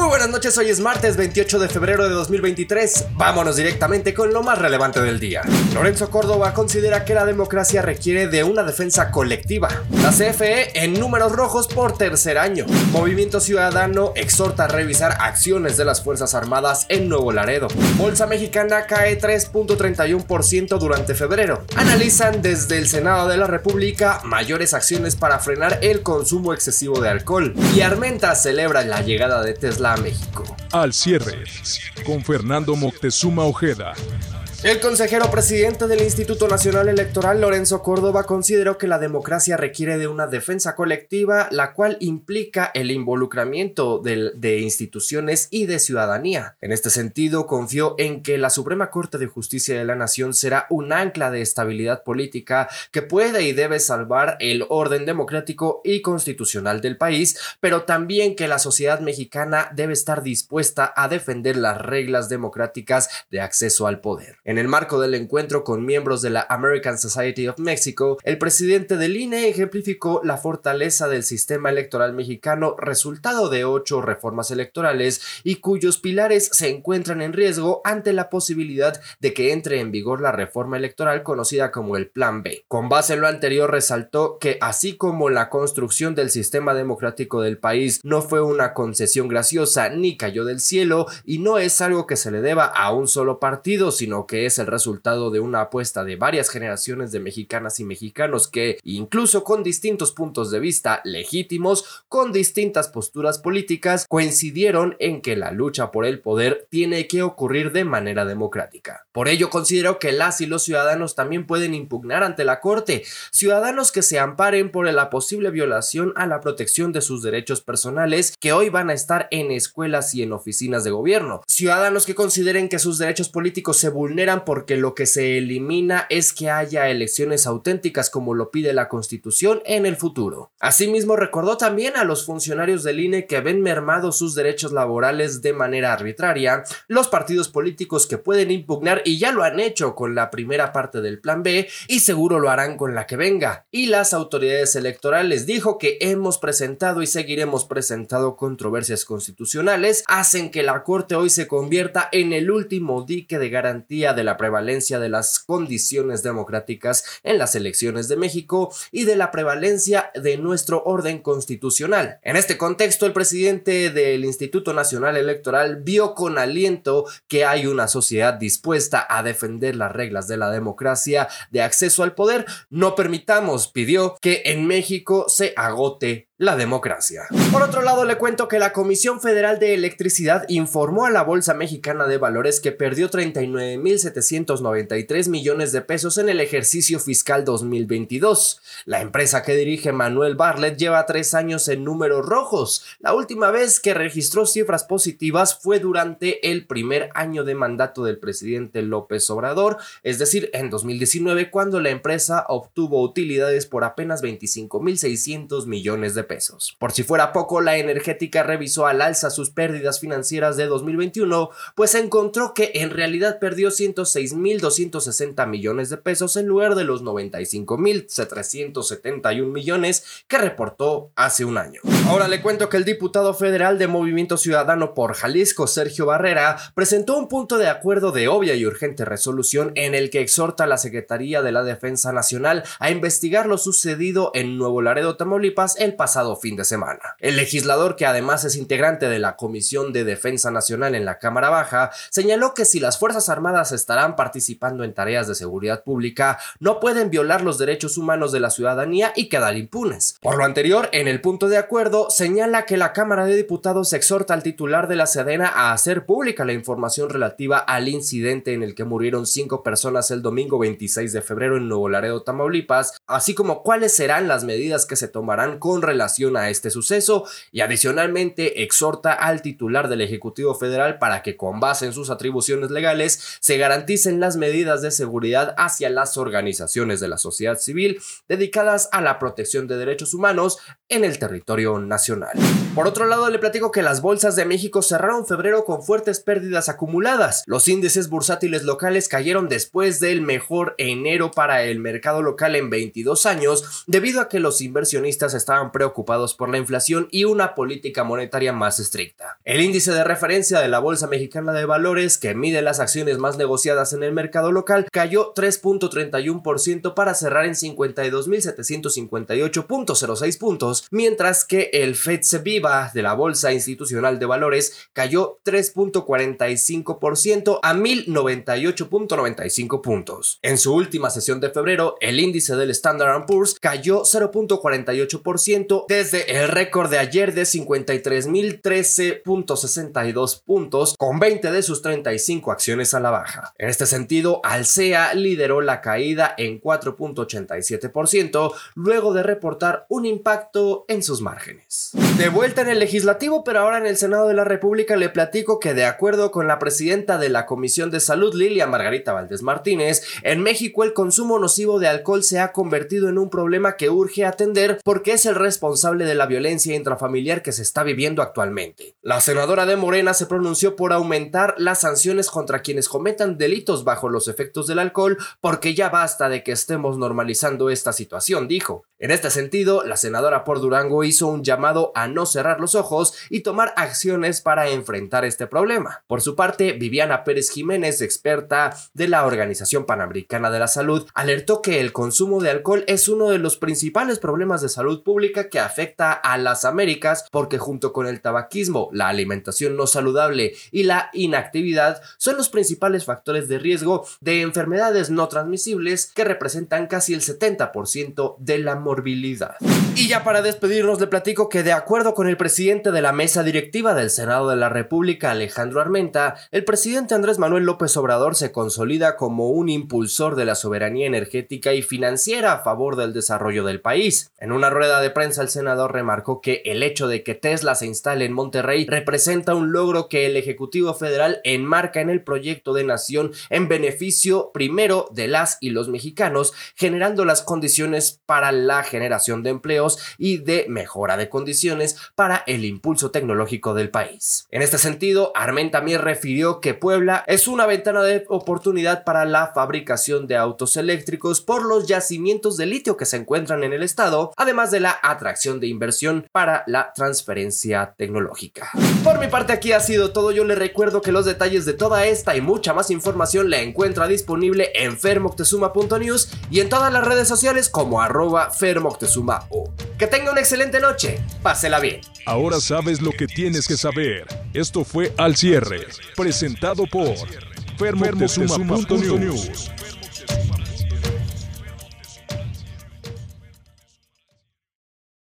Muy buenas noches, hoy es martes 28 de febrero de 2023. Vámonos directamente con lo más relevante del día. Lorenzo Córdoba considera que la democracia requiere de una defensa colectiva. La CFE en números rojos por tercer año. Movimiento Ciudadano exhorta a revisar acciones de las Fuerzas Armadas en Nuevo Laredo. Bolsa mexicana cae 3.31% durante febrero. Analizan desde el Senado de la República mayores acciones para frenar el consumo excesivo de alcohol. Y Armenta celebra la llegada de Tesla Al cierre, con Fernando Moctezuma Ojeda. El consejero presidente del Instituto Nacional Electoral, Lorenzo Córdoba, consideró que la democracia requiere de una defensa colectiva, la cual implica el involucramiento de, instituciones y de ciudadanía. En este sentido, confió en que la Suprema Corte de Justicia de la Nación será un ancla de estabilidad política que puede y debe salvar el orden democrático y constitucional del país, pero también que la sociedad mexicana debe estar dispuesta a defender las reglas democráticas de acceso al poder. En el marco del encuentro con miembros de la American Society of Mexico, el presidente del INE ejemplificó la fortaleza del sistema electoral mexicano, resultado de ocho reformas electorales y cuyos pilares se encuentran en riesgo ante la posibilidad de que entre en vigor la reforma electoral conocida como el Plan B. Con base en lo anterior, resaltó que así como la construcción del sistema democrático del país no fue una concesión graciosa ni cayó del cielo y no es algo que se le deba a un solo partido, sino que es el resultado de una apuesta de varias generaciones de mexicanas y mexicanos que, incluso con distintos puntos de vista legítimos, con distintas posturas políticas, coincidieron en que la lucha por el poder tiene que ocurrir de manera democrática. Por ello considero que las y los ciudadanos también pueden impugnar ante la Corte, ciudadanos que se amparen por la posible violación a la protección de sus derechos personales que hoy van a estar en escuelas y en oficinas de gobierno, ciudadanos que consideren que sus derechos políticos se vulneran porque lo que se elimina es que haya elecciones auténticas como lo pide la Constitución en el futuro. Asimismo, recordó también a los funcionarios del INE que ven mermados sus derechos laborales de manera arbitraria, los partidos políticos que pueden impugnar y ya lo han hecho con la primera parte del Plan B y seguro lo harán con la que venga, y las autoridades electorales dijo que hemos presentado y seguiremos presentando controversias constitucionales, hacen que la Corte hoy se convierta en el último dique de garantía de de la prevalencia de las condiciones democráticas en las elecciones de México y de la prevalencia de nuestro orden constitucional. En este contexto, el presidente del Instituto Nacional Electoral vio con aliento que hay una sociedad dispuesta a defender las reglas de la democracia de acceso al poder. No permitamos, pidió, que en México se agote la democracia. Por otro lado, le cuento que la Comisión Federal de Electricidad informó a la Bolsa Mexicana de Valores que perdió 39.793 millones de pesos en el ejercicio fiscal 2022. La empresa que dirige Manuel Barlet lleva tres años en números rojos. La última vez que registró cifras positivas fue durante el primer año de mandato del presidente López Obrador, es decir, en 2019, cuando la empresa obtuvo utilidades por apenas 25.600 millones de pesos. Por si fuera poco, la energética revisó al alza sus pérdidas financieras de 2021, pues encontró que en realidad perdió 106.260 millones de pesos en lugar de los 95.771 millones que reportó hace un año. Ahora le cuento que el diputado federal de Movimiento Ciudadano por Jalisco, Sergio Barrera, presentó un punto de acuerdo de obvia y urgente resolución en el que exhorta a la Secretaría de la Defensa Nacional a investigar lo sucedido en Nuevo Laredo, Tamaulipas, el pasado fin de semana. El legislador, que además es integrante de la Comisión de Defensa Nacional en la Cámara Baja, señaló que si las Fuerzas Armadas estarán participando en tareas de seguridad pública, no pueden violar los derechos humanos de la ciudadanía y quedar impunes. Por lo anterior, en el punto de acuerdo, señala que la Cámara de Diputados exhorta al titular de la Sedena a hacer pública la información relativa al incidente en el que murieron cinco personas el domingo 26 de febrero en Nuevo Laredo, Tamaulipas, así como cuáles serán las medidas que se tomarán con relación a este suceso y adicionalmente exhorta al titular del Ejecutivo Federal para que con base en sus atribuciones legales se garanticen las medidas de seguridad hacia las organizaciones de la sociedad civil dedicadas a la protección de derechos humanos en el territorio nacional. Por otro lado, le platico que las bolsas de México cerraron febrero con fuertes pérdidas acumuladas. Los índices bursátiles locales cayeron después del mejor enero para el mercado local en 22 años debido a que los inversionistas estaban preocupados preocupados por la inflación y una política monetaria más estricta. El índice de referencia de la Bolsa Mexicana de Valores, que mide las acciones más negociadas en el mercado local, cayó 3.31% para cerrar en 52.758.06 puntos, mientras que el FEDSE Viva de la Bolsa Institucional de Valores cayó 3.45% a 1.098.95 puntos. En su última sesión de febrero, el índice del Standard Poor's cayó 0.48% desde el récord de ayer de 53.013.62 puntos, con 20 de sus 35 acciones a la baja. En este sentido, Alsea lideró la caída en 4.87%, luego de reportar un impacto en sus márgenes. De vuelta en el legislativo, pero ahora en el Senado de la República, le platico que de acuerdo con la presidenta de la Comisión de Salud, Lilia Margarita Valdés Martínez, en México el consumo nocivo de alcohol se ha convertido en un problema que urge atender porque es el responsable de la violencia intrafamiliar que se está viviendo actualmente. La senadora de Morena se pronunció por aumentar las sanciones contra quienes cometan delitos bajo los efectos del alcohol porque ya basta de que estemos normalizando esta situación, dijo. En este sentido, la senadora por Durango hizo un llamado a no cerrar los ojos y tomar acciones para enfrentar este problema. Por su parte, Viviana Pérez Jiménez, experta de la Organización Panamericana de la Salud, alertó que el consumo de alcohol es uno de los principales problemas de salud pública que afecta a las Américas porque junto con el tabaquismo, la alimentación no saludable y la inactividad son los principales factores de riesgo de enfermedades no transmisibles que representan casi el 70% de la y ya para despedirnos le platico que de acuerdo con el presidente de la mesa directiva del Senado de la República, Alejandro Armenta, el presidente Andrés Manuel López Obrador se consolida como un impulsor de la soberanía energética y financiera a favor del desarrollo del país. En una rueda de prensa el senador remarcó que el hecho de que Tesla se instale en Monterrey representa un logro que el Ejecutivo Federal enmarca en el proyecto de nación en beneficio primero de las y los mexicanos, generando las condiciones para la generación de empleos y de mejora de condiciones para el impulso tecnológico del país. En este sentido, Armen también refirió que Puebla es una ventana de oportunidad para la fabricación de autos eléctricos por los yacimientos de litio que se encuentran en el estado, además de la atracción de inversión para la transferencia tecnológica. Por mi parte aquí ha sido todo, yo le recuerdo que los detalles de toda esta y mucha más información la encuentra disponible en fermoctezuma.news y en todas las redes sociales como arroba Moctezuma O. Que tenga una excelente noche. Pásela bien. Ahora sabes lo que tienes que saber. Esto fue Al Cierre, presentado por Fermoctezuma.news.